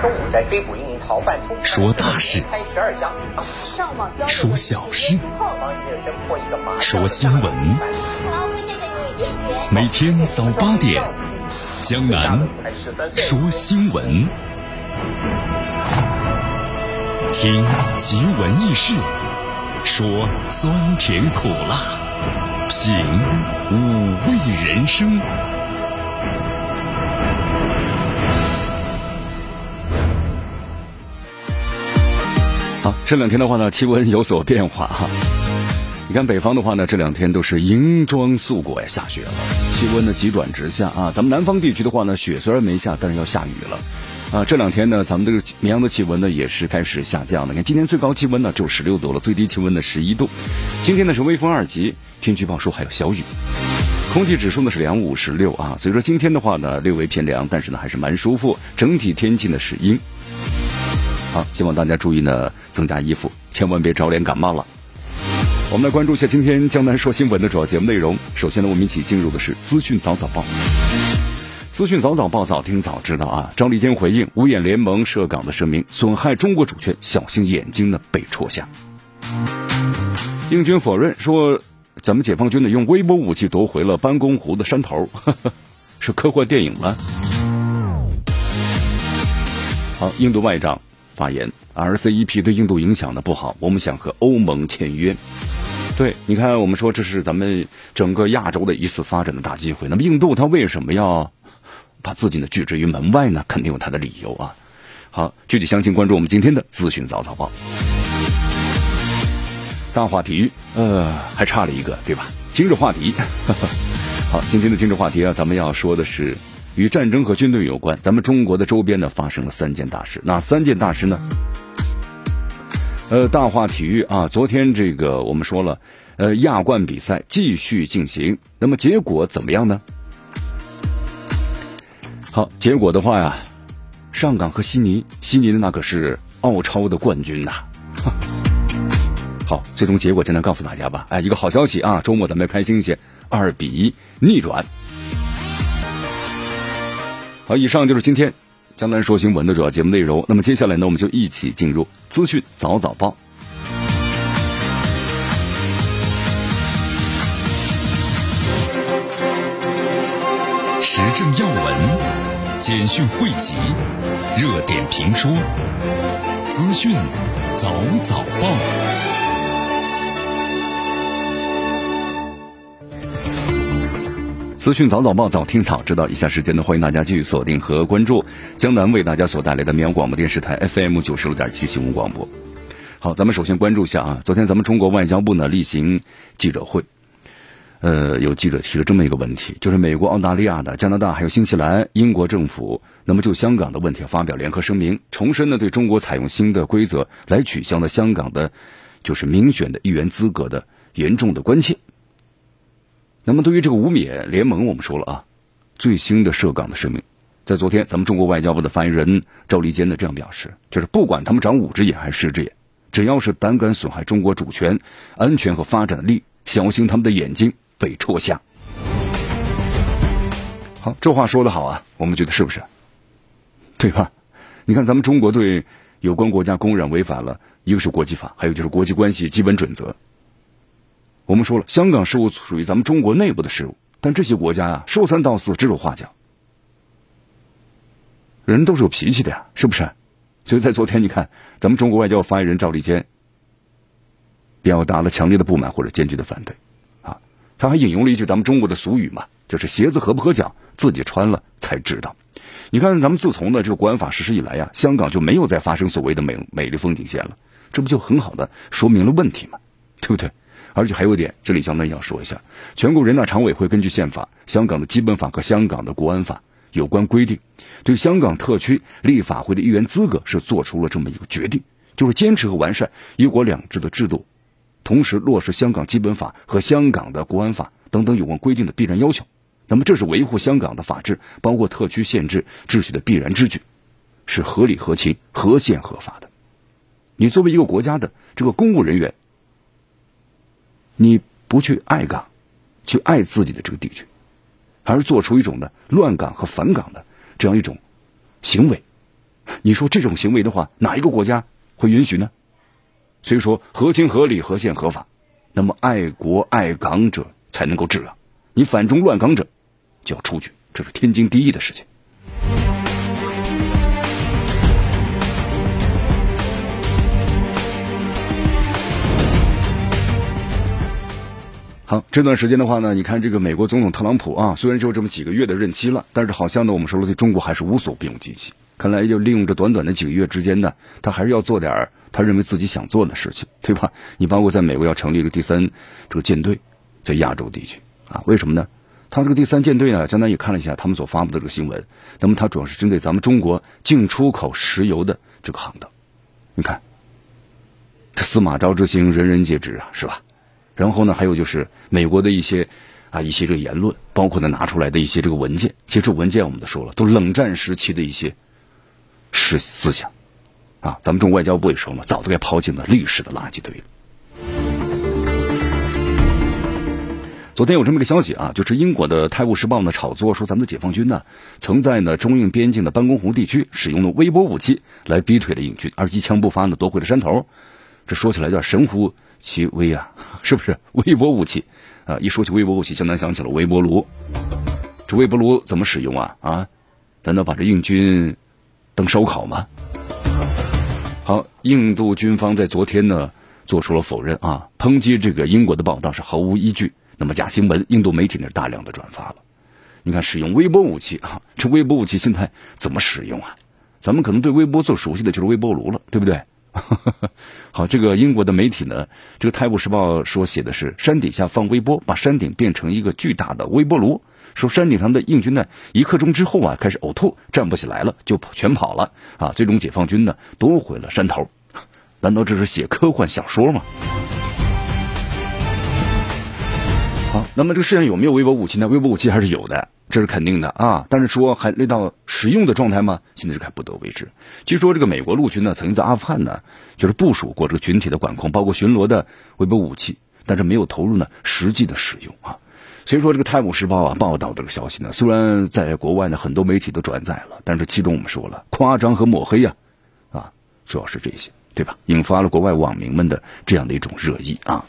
中午在追捕一名逃犯，说大事，开十二箱，说小事，说新闻。每天早八点，江南说新闻，听奇闻异事，说酸甜苦辣，品五味人生。这两天的话呢，气温有所变化哈。你看北方的话呢，这两天都是银装素裹呀，下雪了，气温呢急转直下啊。咱们南方地区的话呢，雪虽然没下，但是要下雨了啊。这两天呢，咱们这个绵阳的气温呢也是开始下降的。你看今天最高气温呢只有十六度了，最低气温呢十一度。今天呢是微风二级，天气预报说还有小雨。空气指数呢是两五十六啊，所以说今天的话呢略微偏凉，但是呢还是蛮舒服。整体天气呢是阴。好，希望大家注意呢，增加衣服，千万别着凉感冒了。我们来关注一下今天江南说新闻的主要节目内容。首先呢，我们一起进入的是资讯早早报。资讯早早报，早听早知道啊！赵立坚回应五眼联盟涉港的声明，损害中国主权，小心眼睛呢被戳瞎。英军否认说，咱们解放军呢用微波武器夺回了班公湖的山头，是科幻电影吗？好，印度外长。发言，RCEP 对印度影响的不好，我们想和欧盟签约。对，你看，我们说这是咱们整个亚洲的一次发展的大机会。那么印度它为什么要把自己呢拒之于门外呢？肯定有它的理由啊。好，具体详情关注我们今天的资讯早早报。大话题，呃，还差了一个，对吧？今日话题。好，今天的今日话题啊，咱们要说的是。与战争和军队有关，咱们中国的周边呢发生了三件大事，哪三件大事呢？呃，大话体育啊，昨天这个我们说了，呃，亚冠比赛继续进行，那么结果怎么样呢？好，结果的话呀，上港和悉尼，悉尼的那可是澳超的冠军呐。好，最终结果简单告诉大家吧。哎，一个好消息啊，周末咱们要开心一些，二比一逆转。好，以上就是今天江南说新闻的主要节目内容。那么接下来呢，我们就一起进入资讯早早报。时政要闻、简讯汇集、热点评说、资讯早早报。资讯早早报，早听早知道。以下时间呢，欢迎大家继续锁定和关注江南为大家所带来的绵阳广播电视台 FM 九十六点七新闻广播。好，咱们首先关注一下啊，昨天咱们中国外交部呢例行记者会，呃，有记者提了这么一个问题，就是美国、澳大利亚的、加拿大还有新西兰、英国政府，那么就香港的问题发表联合声明，重申呢对中国采用新的规则来取消了香港的，就是民选的议员资格的严重的关切。那么，对于这个五缅联盟，我们说了啊，最新的涉港的声明，在昨天，咱们中国外交部的发言人赵立坚呢这样表示，就是不管他们长五只眼还是十只眼，只要是胆敢损害中国主权、安全和发展的利益，小心他们的眼睛被戳瞎。好，这话说的好啊，我们觉得是不是？对吧？你看，咱们中国对有关国家公然违反了一个是国际法，还有就是国际关系基本准则。我们说了，香港事务属于咱们中国内部的事务，但这些国家呀，说三道四，指手画脚，人都是有脾气的呀，是不是？所以在昨天，你看，咱们中国外交发言人赵立坚表达了强烈的不满或者坚决的反对，啊，他还引用了一句咱们中国的俗语嘛，就是鞋子合不合脚，自己穿了才知道。你看，咱们自从呢这个国安法实施以来呀，香港就没有再发生所谓的美美丽风景线了，这不就很好的说明了问题吗？对不对？而且还有一点，这里相当于要说一下，全国人大常委会根据宪法、香港的基本法和香港的国安法有关规定，对香港特区立法会的议员资格是做出了这么一个决定，就是坚持和完善一国两制的制度，同时落实香港基本法和香港的国安法等等有关规定的必然要求。那么，这是维护香港的法治，包括特区宪制秩序的必然之举，是合理合情、合宪合法的。你作为一个国家的这个公务人员。你不去爱港，去爱自己的这个地区，而是做出一种的乱港和反港的这样一种行为，你说这种行为的话，哪一个国家会允许呢？所以说，合情合理、合宪合法，那么爱国爱港者才能够治啊！你反中乱港者就要出局，这是天经地义的事情。好，这段时间的话呢，你看这个美国总统特朗普啊，虽然就这么几个月的任期了，但是好像呢，我们说了对中国还是无所不用其极。看来就利用这短短的几个月之间呢，他还是要做点他认为自己想做的事情，对吧？你包括在美国要成立一个第三这个舰队，在亚洲地区啊，为什么呢？他这个第三舰队呢，相当于看了一下他们所发布的这个新闻，那么它主要是针对咱们中国进出口石油的这个行当。你看，这司马昭之心，人人皆知啊，是吧？然后呢，还有就是美国的一些啊一些这个言论，包括呢拿出来的一些这个文件。其实文件我们都说了，都冷战时期的一些思思想啊。咱们中国外交部也说嘛，早都该抛进了历史的垃圾堆了。昨天有这么个消息啊，就是英国的《泰晤士报》呢炒作说，咱们的解放军呢曾在呢中印边境的班公湖地区使用了微波武器来逼退了印军，而机枪不发呢夺回了山头。这说起来有点神乎。其微啊，是不是微波武器啊？一说起微波武器，相当想起了微波炉。这微波炉怎么使用啊？啊，难道把这印军当烧烤吗？好，印度军方在昨天呢做出了否认啊，抨击这个英国的报道是毫无依据。那么假新闻，印度媒体呢大量的转发了。你看，使用微波武器啊，这微波武器现在怎么使用啊？咱们可能对微波最熟悉的就是微波炉了，对不对？好，这个英国的媒体呢，这个《泰晤士报》说写的是山底下放微波，把山顶变成一个巨大的微波炉。说山顶上的印军呢，一刻钟之后啊，开始呕吐，站不起来了，就全跑了啊。最终解放军呢夺回了山头。难道这是写科幻小说吗？好，那么这个世界上有没有微波武器呢？微波武器还是有的。这是肯定的啊，但是说还累到使用的状态吗？现在是还不得为之。据说这个美国陆军呢，曾经在阿富汗呢，就是部署过这个群体的管控，包括巡逻的微波武器，但是没有投入呢实际的使用啊。所以说这个《泰晤士报》啊报道这个消息呢，虽然在国外呢很多媒体都转载了，但是其中我们说了夸张和抹黑呀，啊，主要是这些，对吧？引发了国外网民们的这样的一种热议啊。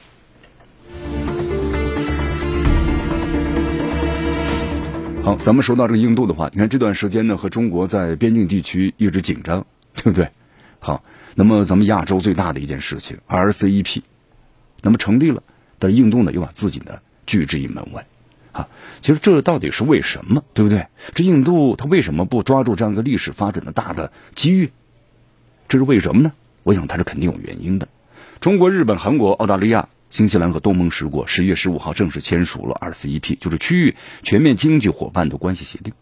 好，咱们说到这个印度的话，你看这段时间呢，和中国在边境地区一直紧张，对不对？好，那么咱们亚洲最大的一件事情，RCEP，那么成立了，但印度呢又把自己呢拒之于门外，啊，其实这到底是为什么，对不对？这印度它为什么不抓住这样一个历史发展的大的机遇？这是为什么呢？我想它是肯定有原因的。中国、日本、韩国、澳大利亚。新西兰和东盟十国十月十五号正式签署了 RCEP，就是区域全面经济伙伴的关系协定。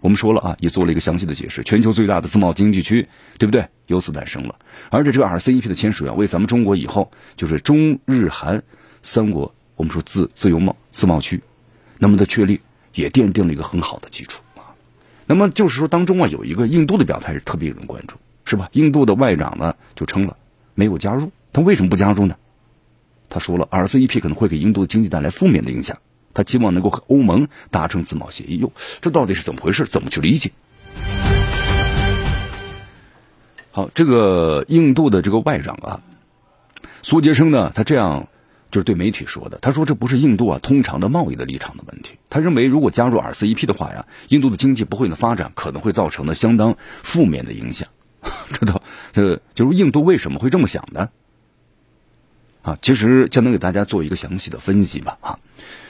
我们说了啊，也做了一个详细的解释，全球最大的自贸经济区，对不对？由此诞生了。而且这个 RCEP 的签署啊，为咱们中国以后就是中日韩三国，我们说自自由贸自贸区，那么的确立也奠定了一个很好的基础啊。那么就是说当中啊，有一个印度的表态是特别有人关注，是吧？印度的外长呢就称了没有加入，他为什么不加入呢？他说了，RCEP 可能会给印度的经济带来负面的影响。他期望能够和欧盟达成自贸协议。哟，这到底是怎么回事？怎么去理解？好，这个印度的这个外长啊，苏杰生呢，他这样就是对媒体说的。他说，这不是印度啊通常的贸易的立场的问题。他认为，如果加入 RCEP 的话呀，印度的经济不会的发展，可能会造成呢相当负面的影响。这都，这就是印度为什么会这么想呢？啊，其实将能给大家做一个详细的分析吧。啊，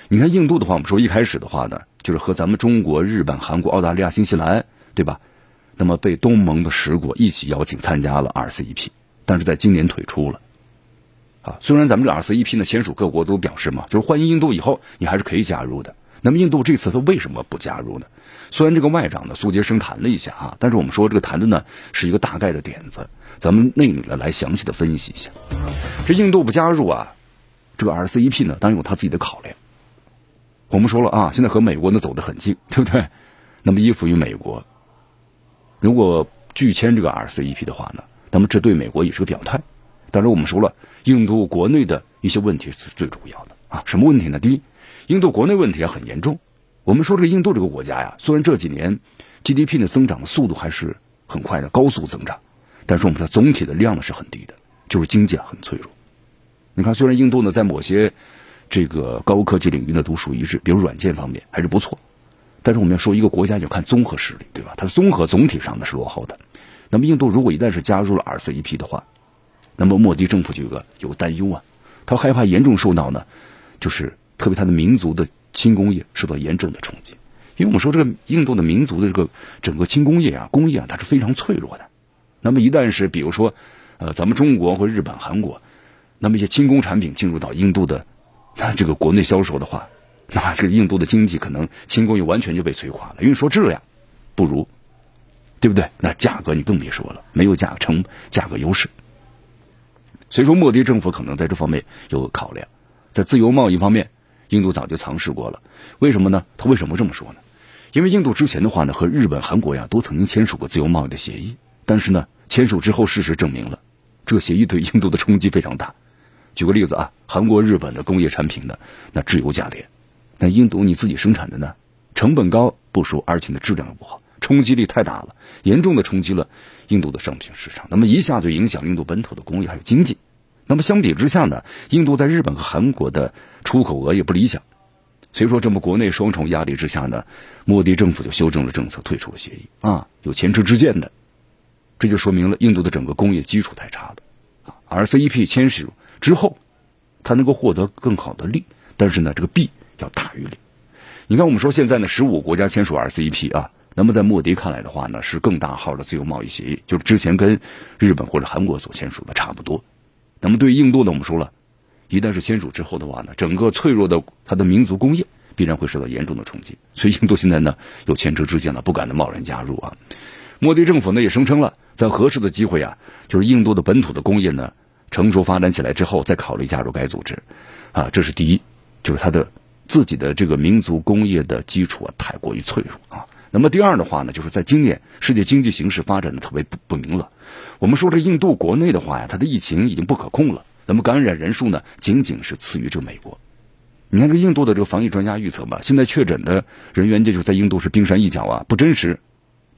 你看印度的话，我们说一开始的话呢，就是和咱们中国、日本、韩国、澳大利亚、新西兰，对吧？那么被东盟的十国一起邀请参加了 RCEP，但是在今年退出了。啊，虽然咱们这 RCEP 呢签署各国都表示嘛，就是欢迎印度以后你还是可以加入的。那么印度这次他为什么不加入呢？虽然这个外长呢苏杰生谈了一下啊，但是我们说这个谈的呢是一个大概的点子。咱们内里呢来详细的分析一下，这印度不加入啊，这个 RCEP 呢当然有他自己的考量。我们说了啊，现在和美国呢走得很近，对不对？那么依附于美国，如果拒签这个 RCEP 的话呢，那么这对美国也是个表态。当然我们说了，印度国内的一些问题是最主要的啊，什么问题呢？第一，印度国内问题啊很严重。我们说这个印度这个国家呀，虽然这几年 GDP 的增长速度还是。很快的高速增长，但是我们的总体的量呢是很低的，就是经济啊很脆弱。你看，虽然印度呢在某些这个高科技领域呢独树一帜，比如软件方面还是不错，但是我们要说一个国家就看综合实力，对吧？它的综合总体上呢是落后的。那么印度如果一旦是加入了 RCEP 的话，那么莫迪政府就有个有个担忧啊，他害怕严重受到呢，就是特别他的民族的轻工业受到严重的冲击。因为我们说这个印度的民族的这个整个轻工业啊、工业啊，它是非常脆弱的。那么一旦是比如说，呃，咱们中国或日本、韩国。那么一些轻工产品进入到印度的那 这个国内销售的话，那这个印度的经济可能轻工业完全就被摧垮了。因为说质量不如，对不对？那价格你更别说了，没有价成价格优势。所以说，莫迪政府可能在这方面有考量。在自由贸易方面，印度早就尝试过了。为什么呢？他为什么这么说呢？因为印度之前的话呢，和日本、韩国呀都曾经签署过自由贸易的协议，但是呢，签署之后，事实证明了这个协议对印度的冲击非常大。举个例子啊，韩国、日本的工业产品呢，那质优价廉；那印度你自己生产的呢，成本高不说，而且呢质量又不好，冲击力太大了，严重的冲击了印度的商品市场。那么一下就影响印度本土的工业还有经济。那么相比之下呢，印度在日本和韩国的出口额也不理想。所以说，这么国内双重压力之下呢，莫迪政府就修正了政策，退出了协议啊，有前车之鉴的。这就说明了印度的整个工业基础太差了啊。RCEP 签署。之后，它能够获得更好的利，但是呢，这个弊要大于利。你看，我们说现在呢，十五国家签署 RCEP 啊，那么在莫迪看来的话呢，是更大号的自由贸易协议，就是之前跟日本或者韩国所签署的差不多。那么对于印度呢，我们说了，一旦是签署之后的话呢，整个脆弱的它的民族工业必然会受到严重的冲击。所以印度现在呢有前车之鉴了，不敢的贸然加入啊。莫迪政府呢也声称了，在合适的机会啊，就是印度的本土的工业呢。成熟发展起来之后，再考虑加入该组织，啊，这是第一，就是它的自己的这个民族工业的基础啊，太过于脆弱啊。那么第二的话呢，就是在今年世界经济形势发展的特别不不明朗。我们说这印度国内的话呀，它的疫情已经不可控了，那么感染人数呢，仅仅是次于这美国。你看这印度的这个防疫专家预测吧，现在确诊的人员这就在印度是冰山一角啊，不真实。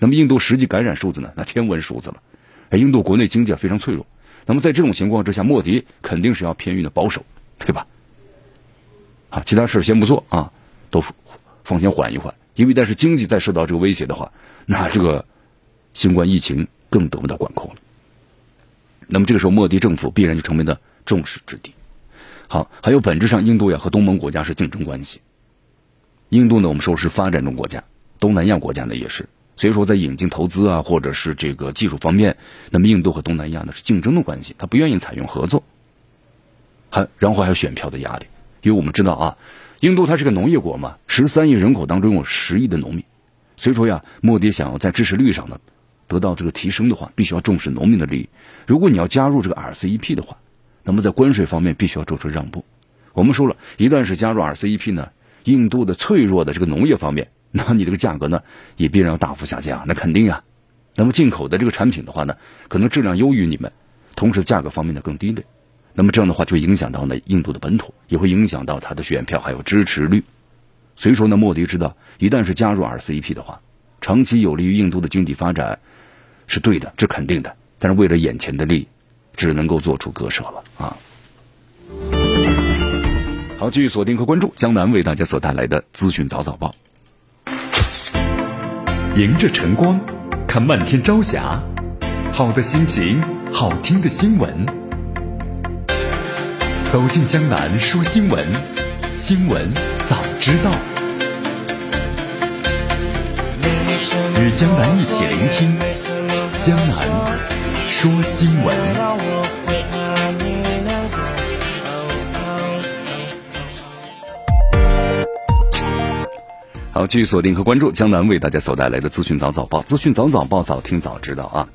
那么印度实际感染数字呢，那天文数字了。哎，印度国内经济非常脆弱。那么在这种情况之下，莫迪肯定是要偏于的保守，对吧？啊，其他事先不做啊，都放先缓一缓，因为但是经济再受到这个威胁的话，那这个新冠疫情更得不到管控了。那么这个时候，莫迪政府必然就成为了众矢之的。好，还有本质上，印度呀和东盟国家是竞争关系。印度呢，我们说是发展中国家，东南亚国家呢也是。所以说，在引进投资啊，或者是这个技术方面，那么印度和东南亚呢是竞争的关系，他不愿意采用合作。还然后还有选票的压力，因为我们知道啊，印度它是个农业国嘛，十三亿人口当中有十亿的农民，所以说呀，莫迪想要在支持率上呢得到这个提升的话，必须要重视农民的利益。如果你要加入这个 RCEP 的话，那么在关税方面必须要做出让步。我们说了一旦是加入 RCEP 呢，印度的脆弱的这个农业方面。那你这个价格呢，也必然要大幅下降，那肯定呀。那么进口的这个产品的话呢，可能质量优于你们，同时价格方面呢更低劣。那么这样的话，就影响到呢印度的本土，也会影响到它的选票还有支持率。所以说呢，莫迪知道，一旦是加入 RCEP 的话，长期有利于印度的经济发展，是对的，这肯定的。但是为了眼前的利益，只能够做出割舍了啊。好，继续锁定和关注江南为大家所带来的资讯早早报。迎着晨光，看漫天朝霞，好的心情，好听的新闻。走进江南说新闻，新闻早知道。与江南一起聆听江南说新闻。好，继续锁定和关注江南为大家所带来的资讯早早报，资讯早早报，早听早知道啊。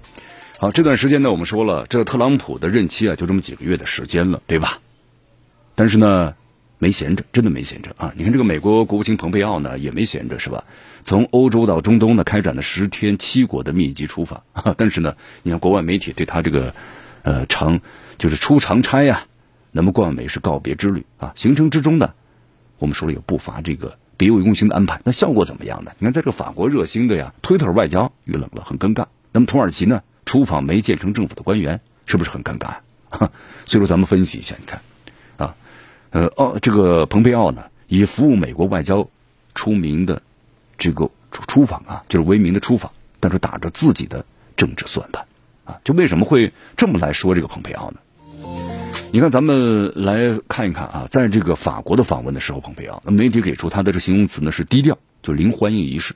好，这段时间呢，我们说了，这特朗普的任期啊，就这么几个月的时间了，对吧？但是呢，没闲着，真的没闲着啊。你看这个美国国务卿蓬佩奥呢，也没闲着，是吧？从欧洲到中东呢，开展了十天七国的密集出访。但是呢，你看国外媒体对他这个呃长就是出长差呀，那么冠美是告别之旅啊。行程之中呢，我们说了有不乏这个。别有用心的安排，那效果怎么样呢？你看，在这法国热心的呀，推特外交遇冷了，很尴尬。那么土耳其呢，出访没建成政府的官员，是不是很尴尬？所以说，咱们分析一下，你看，啊，呃，哦，这个蓬佩奥呢，以服务美国外交出名的这个出出访啊，就是为名的出访，但是打着自己的政治算盘啊，就为什么会这么来说这个蓬佩奥呢？你看，咱们来看一看啊，在这个法国的访问的时候，蓬佩奥，那媒体给出他的这形容词呢是低调，就零欢迎仪式。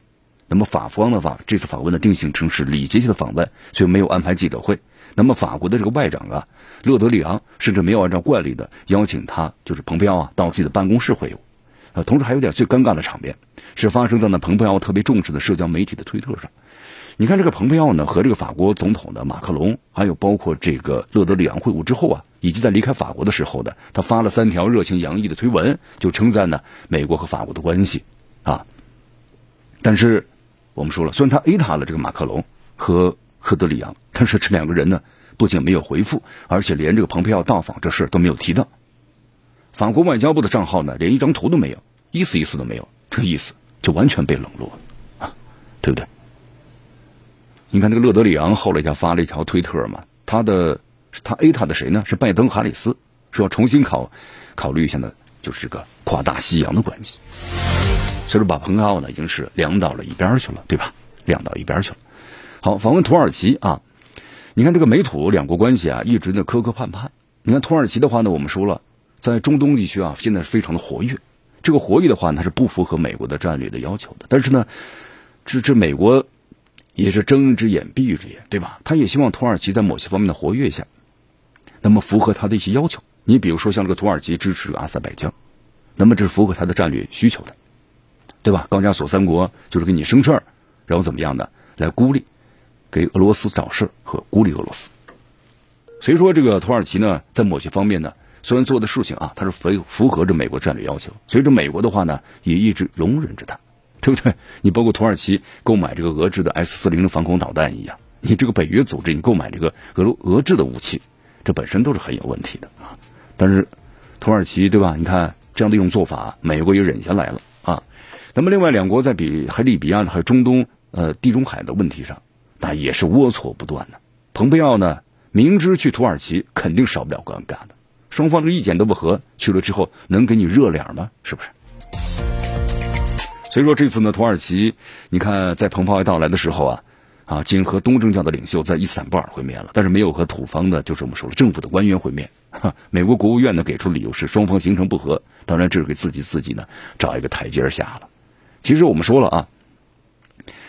那么法方的话，这次访问的定性成是礼节性的访问，所以没有安排记者会。那么法国的这个外长啊，勒德里昂甚至没有按照惯例的邀请他，就是蓬佩奥啊，到自己的办公室会晤。呃，同时还有点最尴尬的场面，是发生在那蓬佩奥特别重视的社交媒体的推特上。你看这个蓬佩奥呢和这个法国总统的马克龙，还有包括这个勒德里昂会晤之后啊，以及在离开法国的时候呢，他发了三条热情洋溢的推文，就称赞呢美国和法国的关系啊。但是我们说了，虽然他 A 他了这个马克龙和赫德里昂，但是这两个人呢不仅没有回复，而且连这个蓬佩奥到访这事都没有提到。法国外交部的账号呢连一张图都没有，一丝一丝都没有，这个意思就完全被冷落了啊，对不对？你看那个勒德里昂后来就发了一条推特嘛，他的他 A 他的谁呢？是拜登、哈里斯，说要重新考考虑一下呢，就是这个跨大西洋的关系。所以说把蓬佩奥呢已经是凉到了一边去了，对吧？凉到一边去了。好，访问土耳其啊，你看这个美土两国关系啊一直呢磕磕绊绊。你看土耳其的话呢，我们说了，在中东地区啊现在是非常的活跃。这个活跃的话呢，它是不符合美国的战略的要求的。但是呢，这这美国。也是睁一只眼闭一只眼，对吧？他也希望土耳其在某些方面的活跃一下，那么符合他的一些要求。你比如说像这个土耳其支持阿塞拜疆，那么这是符合他的战略需求的，对吧？高加索三国就是给你生事儿，然后怎么样的来孤立，给俄罗斯找事儿和孤立俄罗斯。所以说这个土耳其呢，在某些方面呢，虽然做的事情啊，它是符符合着美国战略要求，所以这美国的话呢，也一直容忍着他。对不对？你包括土耳其购买这个俄制的 S 四零的防空导弹一样，你这个北约组织你购买这个俄俄制的武器，这本身都是很有问题的啊。但是土耳其对吧？你看这样的一种做法，美国也忍下来了啊。那么另外两国在比还利比亚还有中东呃地中海的问题上，那也是龌龊不断的。蓬佩奥呢，明知去土耳其肯定少不了尴尬的，双方的意见都不合，去了之后能给你热脸吗？是不是？所以说这次呢，土耳其，你看在蓬佩奥到来的时候啊，啊，仅和东正教的领袖在伊斯坦布尔会面了，但是没有和土方的，就是我们说了政府的官员会面。美国国务院呢给出理由是双方形成不和，当然这是给自己自己呢找一个台阶下了。其实我们说了啊，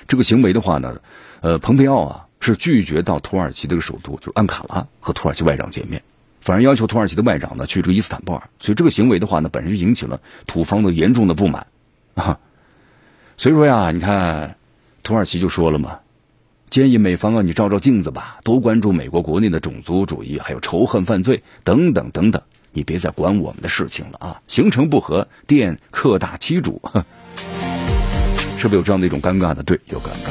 这个行为的话呢，呃，蓬佩奥啊是拒绝到土耳其这个首都，就是安卡拉和土耳其外长见面，反而要求土耳其的外长呢去这个伊斯坦布尔。所以这个行为的话呢，本身就引起了土方的严重的不满啊。所以说呀，你看，土耳其就说了嘛，建议美方啊，你照照镜子吧，多关注美国国内的种族主义，还有仇恨犯罪等等等等，你别再管我们的事情了啊！形成不和，殿客大欺主，是不是有这样的一种尴尬的？对，有尴尬。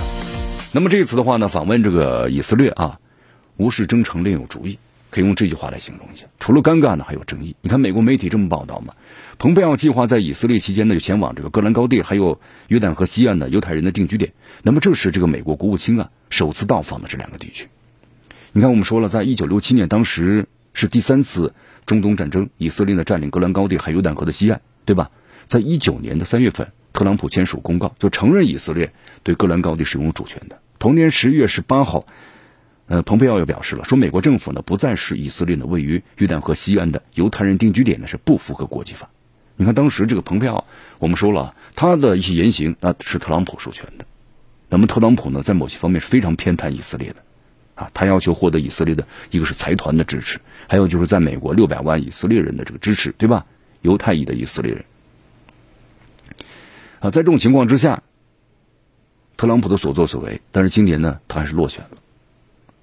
那么这次的话呢，访问这个以色列啊，无事征程另有主意。可以用这句话来形容一下，除了尴尬呢，还有争议。你看美国媒体这么报道嘛？蓬佩奥计划在以色列期间呢，就前往这个戈兰高地，还有约旦河西岸的犹太人的定居点。那么这是这个美国国务卿啊首次到访的这两个地区。你看，我们说了，在一九六七年，当时是第三次中东战争，以色列呢占领戈兰高地还有约旦河的西岸，对吧？在一九年的三月份，特朗普签署公告，就承认以色列对戈兰高地是拥有主权的。同年十一月十八号。呃，蓬佩奥又表示了，说美国政府呢不再是以色列呢位于约旦河西岸的犹太人定居点呢是不符合国际法。你看当时这个蓬佩奥，我们说了他的一些言行那是特朗普授权的。那么特朗普呢在某些方面是非常偏袒以色列的，啊，他要求获得以色列的一个是财团的支持，还有就是在美国六百万以色列人的这个支持，对吧？犹太裔的以色列人。啊，在这种情况之下，特朗普的所作所为，但是今年呢他还是落选了。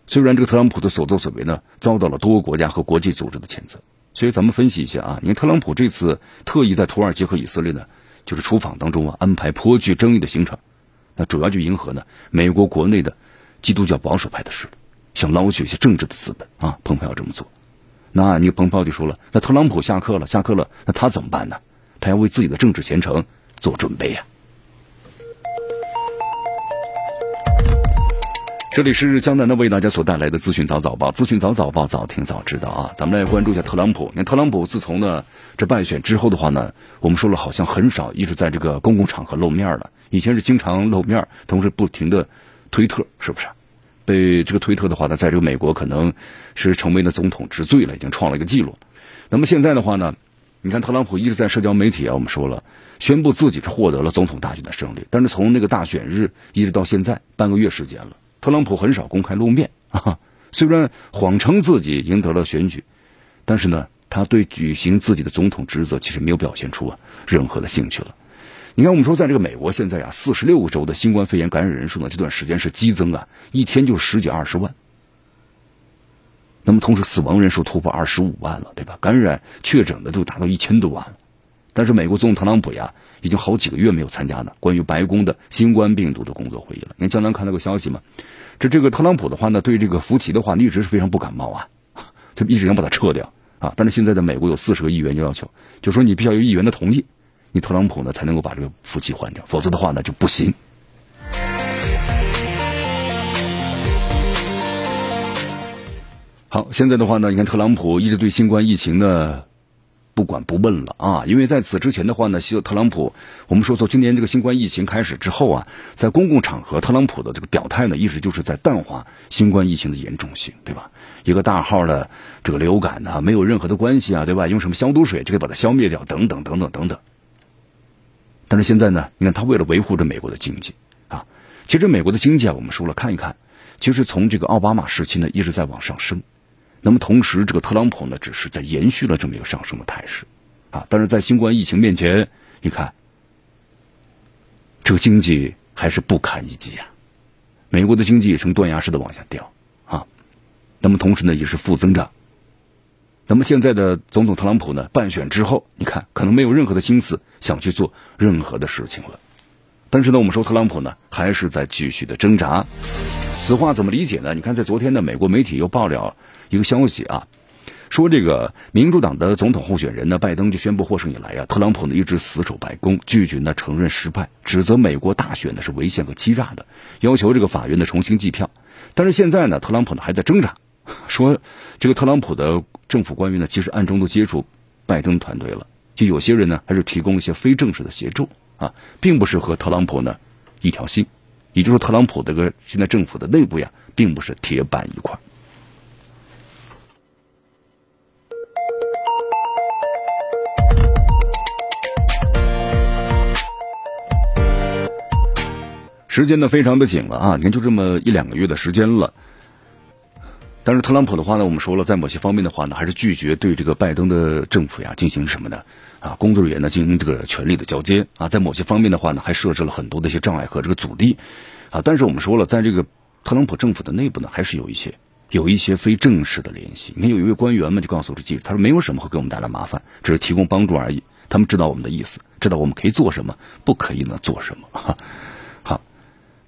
虽然这个特朗普的所作所为呢，遭到了多个国家和国际组织的谴责，所以咱们分析一下啊，你看特朗普这次特意在土耳其和以色列呢，就是出访当中啊，安排颇具争议的行程，那主要就迎合呢美国国内的基督教保守派的势力，想捞取一些政治的资本啊。蓬佩奥这么做，那你蓬佩奥就说了，那特朗普下课了，下课了，那他怎么办呢？他要为自己的政治前程做准备呀。这里是江南的为大家所带来的资讯早早报，资讯早早报，早听早知道啊！咱们来关注一下特朗普。你看特朗普自从呢这败选之后的话呢，我们说了好像很少一直在这个公共场合露面了。以前是经常露面，同时不停的推特，是不是？被这个推特的话呢，在这个美国可能是成为了总统之最了，已经创了一个记录。那么现在的话呢，你看特朗普一直在社交媒体啊，我们说了，宣布自己是获得了总统大选的胜利，但是从那个大选日一直到现在半个月时间了。特朗普很少公开露面啊，虽然谎称自己赢得了选举，但是呢，他对举行自己的总统职责其实没有表现出啊任何的兴趣了。你看，我们说在这个美国现在啊，四十六个州的新冠肺炎感染人数呢，这段时间是激增啊，一天就十几二十万。那么同时死亡人数突破二十五万了，对吧？感染确诊的都达到一千多万了。但是美国总统特朗普呀，已经好几个月没有参加呢关于白宫的新冠病毒的工作会议了。你看，江南看到个消息嘛，这这个特朗普的话呢，对这个福奇的话一直是非常不感冒啊，就一直想把它撤掉啊。但是现在在美国有四十个议员就要求，就说你必须要有议员的同意，你特朗普呢才能够把这个福奇换掉，否则的话呢就不行。好，现在的话呢，你看特朗普一直对新冠疫情呢。不管不问了啊！因为在此之前的话呢，希特朗普，我们说从今年这个新冠疫情开始之后啊，在公共场合，特朗普的这个表态呢，一直就是在淡化新冠疫情的严重性，对吧？一个大号的这个流感呢，没有任何的关系啊，对吧？用什么消毒水就可以把它消灭掉，等等等等等等。但是现在呢，你看他为了维护着美国的经济啊，其实美国的经济啊，我们说了看一看，其实从这个奥巴马时期呢，一直在往上升。那么同时，这个特朗普呢，只是在延续了这么一个上升的态势，啊，但是在新冠疫情面前，你看，这个经济还是不堪一击呀。美国的经济呈断崖式的往下掉，啊，那么同时呢，也是负增长。那么现在的总统特朗普呢，败选之后，你看可能没有任何的心思想去做任何的事情了。但是呢，我们说特朗普呢，还是在继续的挣扎。此话怎么理解呢？你看，在昨天的美国媒体又爆料。一个消息啊，说这个民主党的总统候选人呢，拜登就宣布获胜以来啊，特朗普呢一直死守白宫，拒绝呢承认失败，指责美国大选呢是违宪和欺诈的，要求这个法院呢重新计票。但是现在呢，特朗普呢还在挣扎，说这个特朗普的政府官员呢其实暗中都接触拜登团队了，就有些人呢还是提供一些非正式的协助啊，并不是和特朗普呢一条心，也就是说特朗普这个现在政府的内部呀，并不是铁板一块。时间呢非常的紧了啊！你看就这么一两个月的时间了，但是特朗普的话呢，我们说了，在某些方面的话呢，还是拒绝对这个拜登的政府呀进行什么呢？啊，工作人员呢进行这个权力的交接啊，在某些方面的话呢，还设置了很多的一些障碍和这个阻力啊。但是我们说了，在这个特朗普政府的内部呢，还是有一些有一些非正式的联系。你看有一位官员嘛，就告诉这记者，他说没有什么会给我们带来麻烦，只是提供帮助而已。他们知道我们的意思，知道我们可以做什么，不可以呢做什么。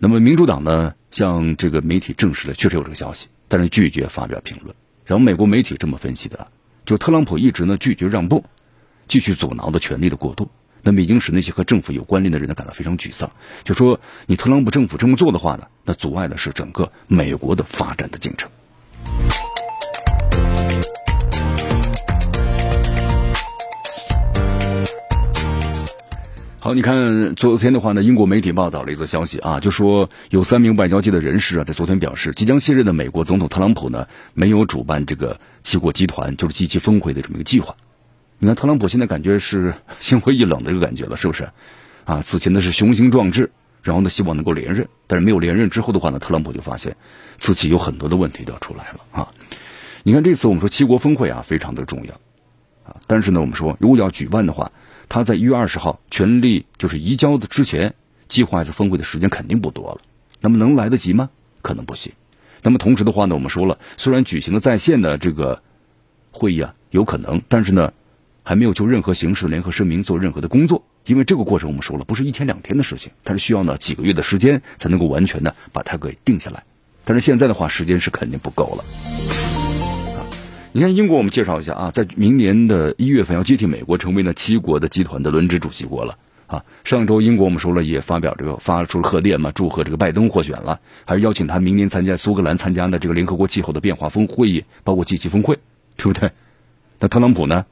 那么民主党呢，向这个媒体证实了确实有这个消息，但是拒绝发表评论。然后美国媒体这么分析的，就特朗普一直呢拒绝让步，继续阻挠的权力的过渡，那么已经使那些和政府有关联的人呢感到非常沮丧。就说你特朗普政府这么做的话呢，那阻碍的是整个美国的发展的进程。好，你看昨天的话呢，英国媒体报道了一则消息啊，就说有三名外交界的人士啊，在昨天表示，即将卸任的美国总统特朗普呢，没有主办这个七国集团就是 G7 峰会的这么一个计划。你看特朗普现在感觉是心灰意冷的一个感觉了，是不是？啊，此前呢是雄心壮志，然后呢希望能够连任，但是没有连任之后的话呢，特朗普就发现自己有很多的问题都要出来了啊。你看这次我们说七国峰会啊，非常的重要啊，但是呢，我们说如果要举办的话。他在一月二十号权力就是移交的之前，计划一次峰会的时间肯定不多了。那么能来得及吗？可能不行。那么同时的话呢，我们说了，虽然举行了在线的这个会议啊，有可能，但是呢，还没有就任何形式的联合声明做任何的工作，因为这个过程我们说了，不是一天两天的事情，它是需要呢几个月的时间才能够完全的把它给定下来。但是现在的话，时间是肯定不够了。你看，英国我们介绍一下啊，在明年的一月份要接替美国成为呢七国的集团的轮值主席国了啊，上周英国我们说了，也发表这个发出贺电嘛，祝贺这个拜登获选了，还是邀请他明年参加苏格兰参加的这个联合国气候的变化峰会议，包括 G7 峰会，对不对？那特朗普呢？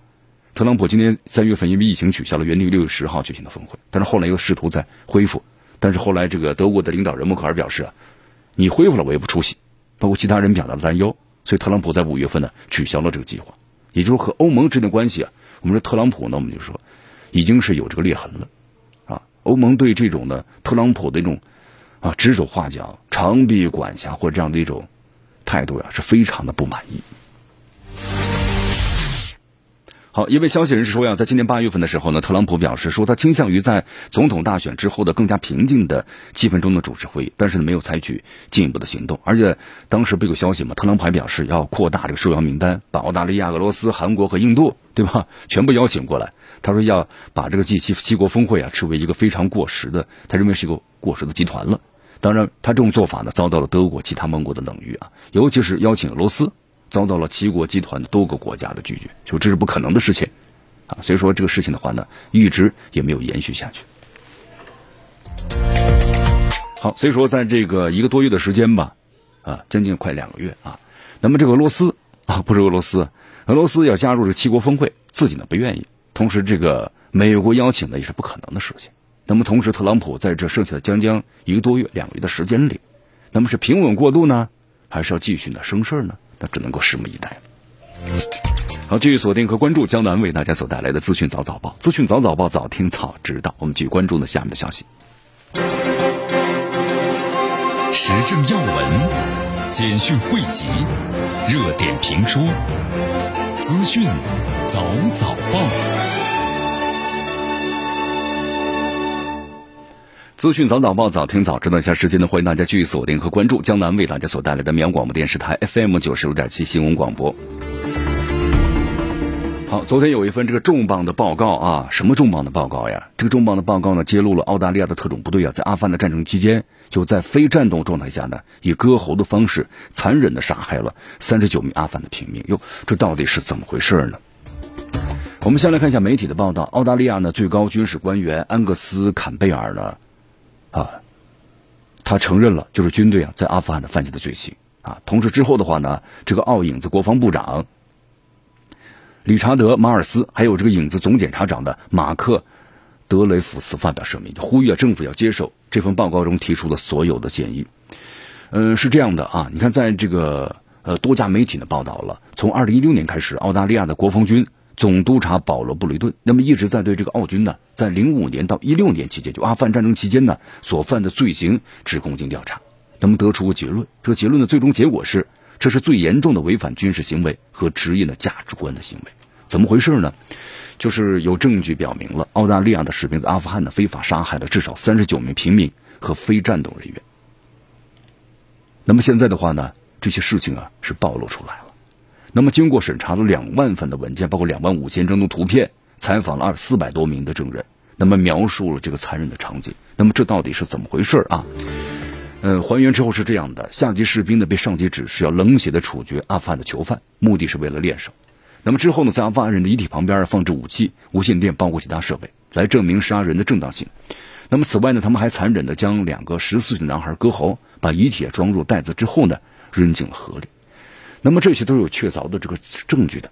特朗普今年三月份因为疫情取消了原定六月十号举行的峰会，但是后来又试图再恢复，但是后来这个德国的领导人默克尔表示，你恢复了我也不出席，包括其他人表达了担忧，所以特朗普在五月份呢取消了这个计划，也就是和欧盟之间的关系啊，我们说特朗普呢，我们就说已经是有这个裂痕了。啊欧盟对这种呢，特朗普的一种啊指手画脚、长臂管辖或者这样的一种态度呀，是非常的不满意。好，一位消息人士说呀，在今年八月份的时候呢，特朗普表示说他倾向于在总统大选之后的更加平静的气氛中的主持会议，但是呢，没有采取进一步的行动。而且当时不有消息嘛，特朗普还表示要扩大这个受邀名单，把澳大利亚、俄罗斯、韩国和印度，对吧，全部邀请过来。他说要把这个 G 七七国峰会啊，视为一个非常过时的，他认为是一个过时的集团了。当然，他这种做法呢，遭到了德国其他盟国的冷遇啊，尤其是邀请俄罗斯，遭到了七国集团多个国家的拒绝，就这是不可能的事情啊。所以说这个事情的话呢，一直也没有延续下去。好，所以说在这个一个多月的时间吧，啊，将近快两个月啊，那么这个俄罗斯啊，不是俄罗斯，俄罗斯要加入这七国峰会，自己呢不愿意。同时，这个美国邀请呢也是不可能的事情。那么，同时特朗普在这剩下的将将一个多月、两个月的时间里，那么是平稳过渡呢，还是要继续呢生事呢？那只能够拭目以待好，继续锁定和关注江南为大家所带来的资讯早早报，资讯早早报，早听早知道。我们继续关注呢下面的消息。时政要闻、简讯汇集、热点评说、资讯。早早报，资讯早早报，早听早知道。一下时间呢，欢迎大家继续锁定和关注江南为大家所带来的绵阳广播电视台 FM 九十六点七新闻广播。好，昨天有一份这个重磅的报告啊，什么重磅的报告呀？这个重磅的报告呢，揭露了澳大利亚的特种部队啊，在阿富汗的战争期间，就在非战斗状态下呢，以割喉的方式残忍的杀害了三十九名阿富汗的平民。哟，这到底是怎么回事呢？我们先来看一下媒体的报道，澳大利亚呢最高军事官员安格斯坎贝尔呢，啊，他承认了就是军队啊在阿富汗的犯下的罪行啊。同时之后的话呢，这个澳影子国防部长。理查德·马尔斯，还有这个影子总检察长的马克·德雷福斯发表声明，呼吁啊政府要接受这份报告中提出的所有的建议。嗯，是这样的啊，你看，在这个呃多家媒体呢报道了，从二零一六年开始，澳大利亚的国防军总督察保罗·布雷顿，那么一直在对这个澳军呢，在零五年到一六年期间，就阿富汗战争期间呢所犯的罪行指控进调查，那么得出个结论，这个结论的最终结果是。这是最严重的违反军事行为和职业的价值观的行为，怎么回事呢？就是有证据表明了澳大利亚的士兵在阿富汗呢非法杀害了至少三十九名平民和非战斗人员。那么现在的话呢，这些事情啊是暴露出来了。那么经过审查了两万份的文件，包括两万五千张的图片，采访了二四百多名的证人，那么描述了这个残忍的场景。那么这到底是怎么回事啊？嗯，还原之后是这样的：下级士兵呢被上级指示要冷血的处决阿富汗的囚犯，目的是为了练手。那么之后呢，在阿富汗人的遗体旁边放置武器、无线电，包括其他设备，来证明杀人的正当性。那么此外呢，他们还残忍的将两个十四岁男孩割喉，把遗体装入袋子之后呢，扔进了河里。那么这些都有确凿的这个证据的。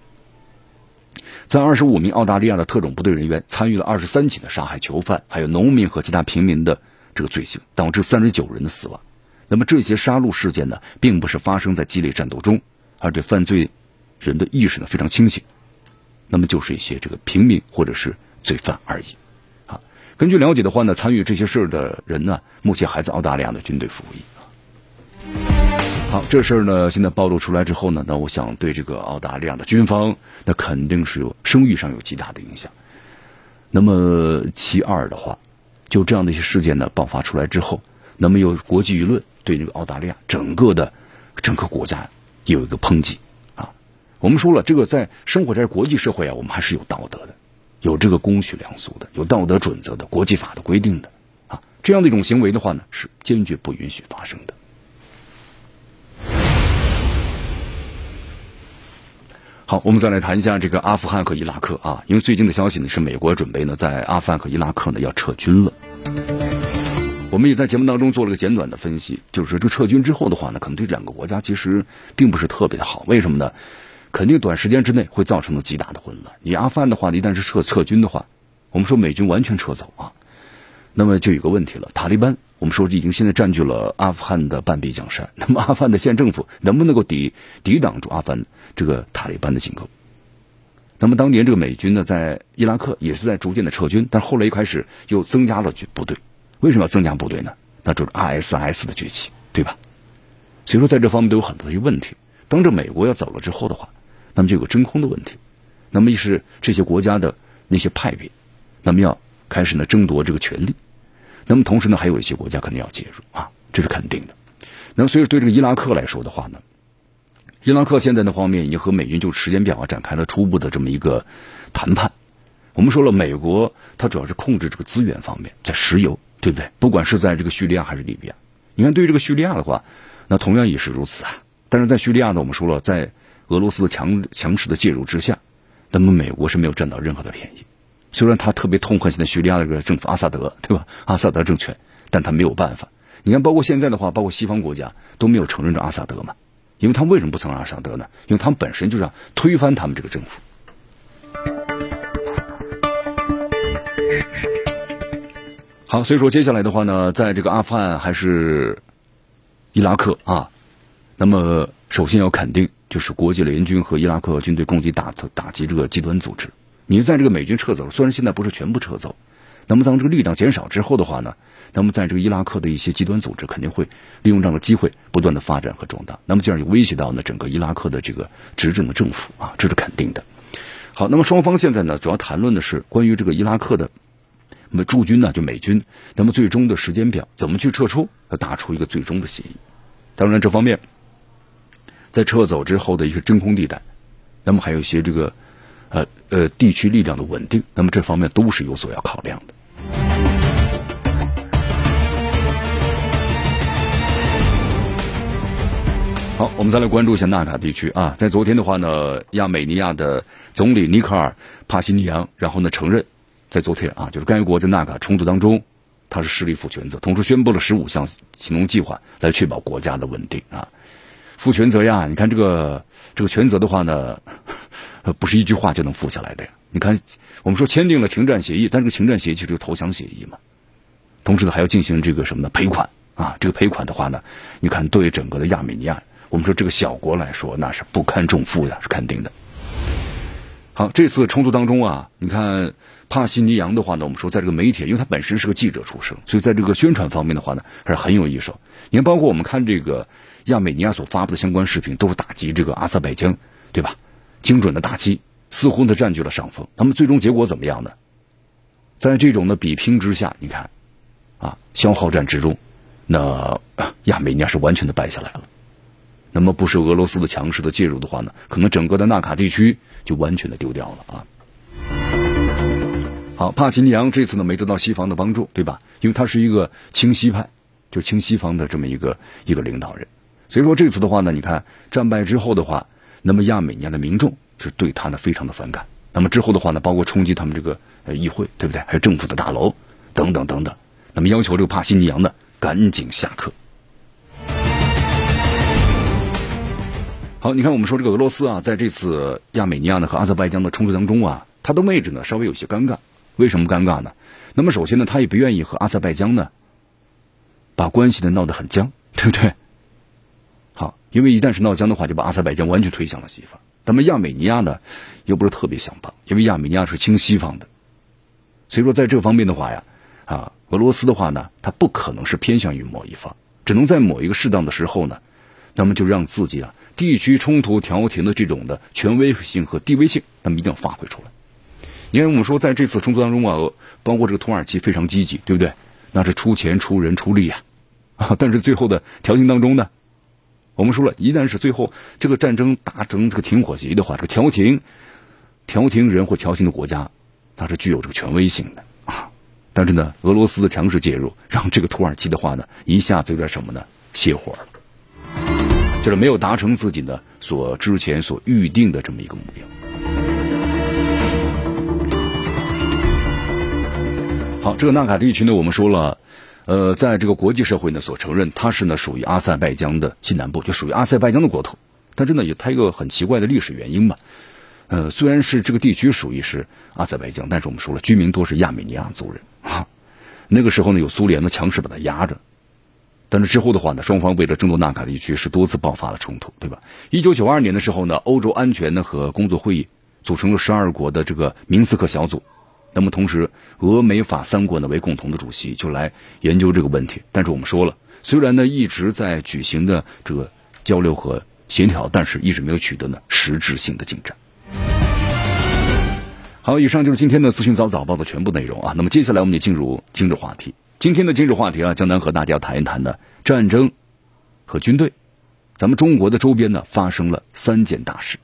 在二十五名澳大利亚的特种部队人员参与了二十三起的杀害囚犯、还有农民和其他平民的。这个罪行导致三十九人的死亡，那么这些杀戮事件呢，并不是发生在激烈战斗中，而对犯罪人的意识呢非常清醒，那么就是一些这个平民或者是罪犯而已。啊，根据了解的话呢，参与这些事儿的人呢，目前还在澳大利亚的军队服役。好，这事儿呢现在暴露出来之后呢，那我想对这个澳大利亚的军方，那肯定是有声誉上有极大的影响。那么其二的话。就这样的一些事件呢爆发出来之后，那么有国际舆论对这个澳大利亚整个的整个国家有一个抨击啊。我们说了，这个在生活在国际社会啊，我们还是有道德的，有这个公序良俗的，有道德准则的，国际法的规定的啊。这样的一种行为的话呢，是坚决不允许发生的。好，我们再来谈一下这个阿富汗和伊拉克啊，因为最近的消息呢是美国准备呢在阿富汗和伊拉克呢要撤军了。我们也在节目当中做了个简短的分析，就是这撤军之后的话呢，可能对两个国家其实并不是特别的好。为什么呢？肯定短时间之内会造成了极大的混乱。你阿富汗的话，一旦是撤撤军的话，我们说美军完全撤走啊，那么就有个问题了。塔利班，我们说已经现在占据了阿富汗的半壁江山，那么阿富汗的县政府能不能够抵抵挡住阿富汗这个塔利班的进攻？那么当年这个美军呢，在伊拉克也是在逐渐的撤军，但后来一开始又增加了军部队。为什么要增加部队呢？那就是 ISS 的崛起，对吧？所以说在这方面都有很多一些问题。当这美国要走了之后的话，那么就有真空的问题。那么一是这些国家的那些派别，那么要开始呢争夺这个权利。那么同时呢，还有一些国家肯定要介入啊，这是肯定的。那么所以对这个伊拉克来说的话呢，伊拉克现在的方面已经和美军就时间表啊展开了初步的这么一个谈判。我们说了，美国它主要是控制这个资源方面，在石油。对不对？不管是在这个叙利亚还是利比亚，你看对于这个叙利亚的话，那同样也是如此啊。但是在叙利亚呢，我们说了，在俄罗斯的强强势的介入之下，那么美国是没有占到任何的便宜。虽然他特别痛恨现在叙利亚这个政府阿萨德，对吧？阿萨德政权，但他没有办法。你看，包括现在的话，包括西方国家都没有承认这阿萨德嘛？因为他为什么不承认阿萨德呢？因为他们本身就是要推翻他们这个政府。好，所以说接下来的话呢，在这个阿富汗还是伊拉克啊，那么首先要肯定就是国际联军和伊拉克军队攻击打打击这个极端组织。你在这个美军撤走，虽然现在不是全部撤走，那么当这个力量减少之后的话呢，那么在这个伊拉克的一些极端组织肯定会利用这样的机会不断的发展和壮大，那么这样就威胁到呢整个伊拉克的这个执政的政府啊，这是肯定的。好，那么双方现在呢主要谈论的是关于这个伊拉克的。那么驻军呢，就美军，那么最终的时间表怎么去撤出，要打出一个最终的协议。当然，这方面在撤走之后的一个真空地带，那么还有一些这个呃呃地区力量的稳定，那么这方面都是有所要考量的。好，我们再来关注一下纳卡地区啊，在昨天的话呢，亚美尼亚的总理尼克尔帕西尼扬，然后呢承认。在昨天啊，就是该国在纳卡冲突当中，他是势力负全责，同时宣布了十五项行动计划来确保国家的稳定啊。负全责呀，你看这个这个全责的话呢，不是一句话就能付下来的呀。你看，我们说签订了停战协议，但这个停战协议就是投降协议嘛。同时呢，还要进行这个什么呢？赔款啊。这个赔款的话呢，你看对整个的亚美尼亚，我们说这个小国来说，那是不堪重负的，是肯定的。好，这次冲突当中啊，你看。帕西尼扬的话呢，我们说在这个媒体，因为他本身是个记者出身，所以在这个宣传方面的话呢，还是很有一手。你看，包括我们看这个亚美尼亚所发布的相关视频，都是打击这个阿塞拜疆，对吧？精准的打击，似乎呢占据了上风。那么最终结果怎么样呢？在这种的比拼之下，你看，啊，消耗战之中，那 亚美尼亚是完全的败下来了。那么不是俄罗斯的强势的介入的话呢，可能整个的纳卡地区就完全的丢掉了啊。好，帕奇尼扬这次呢没得到西方的帮助，对吧？因为他是一个亲西派，就亲西方的这么一个一个领导人，所以说这次的话呢，你看战败之后的话，那么亚美尼亚的民众是对他呢非常的反感。那么之后的话呢，包括冲击他们这个呃议会，对不对？还有政府的大楼等等等等。那么要求这个帕西尼扬呢赶紧下课。好，你看我们说这个俄罗斯啊，在这次亚美尼亚呢和阿塞拜疆的冲突当中啊，他的位置呢稍微有些尴尬。为什么尴尬呢？那么首先呢，他也不愿意和阿塞拜疆呢把关系呢闹得很僵，对不对？因为一旦是闹僵的话，就把阿塞拜疆完全推向了西方。那么亚美尼亚呢，又不是特别想帮，因为亚美尼亚是亲西方的，所以说在这方面的话呀，啊，俄罗斯的话呢，他不可能是偏向于某一方，只能在某一个适当的时候呢，那么就让自己啊地区冲突调停的这种的权威性和地位性，那么一定要发挥出来。因为我们说，在这次冲突当中啊，包括这个土耳其非常积极，对不对？那是出钱、出人、出力呀，啊！但是最后的调停当中呢，我们说了一旦是最后这个战争达成这个停火协议的话，这个调停、调停人或调停的国家，它是具有这个权威性的啊。但是呢，俄罗斯的强势介入，让这个土耳其的话呢，一下子有点什么呢？歇火了。就是没有达成自己的所之前所预定的这么一个目标。好，这个纳卡地区呢，我们说了，呃，在这个国际社会呢所承认，它是呢属于阿塞拜疆的西南部，就属于阿塞拜疆的国土。但是呢，有它一个很奇怪的历史原因吧。呃，虽然是这个地区属于是阿塞拜疆，但是我们说了，居民多是亚美尼亚族人啊。那个时候呢，有苏联的强势把它压着。但是之后的话呢，双方为了争夺纳卡地区是多次爆发了冲突，对吧？一九九二年的时候呢，欧洲安全呢和工作会议组成了十二国的这个明斯克小组，那么同时俄美法三国呢为共同的主席，就来研究这个问题。但是我们说了，虽然呢一直在举行的这个交流和协调，但是一直没有取得呢实质性的进展。好，以上就是今天的资讯早早报的全部内容啊。那么接下来我们就进入今日话题。今天的今日话题啊，江南和大家谈一谈呢战争和军队。咱们中国的周边呢发生了三件大事。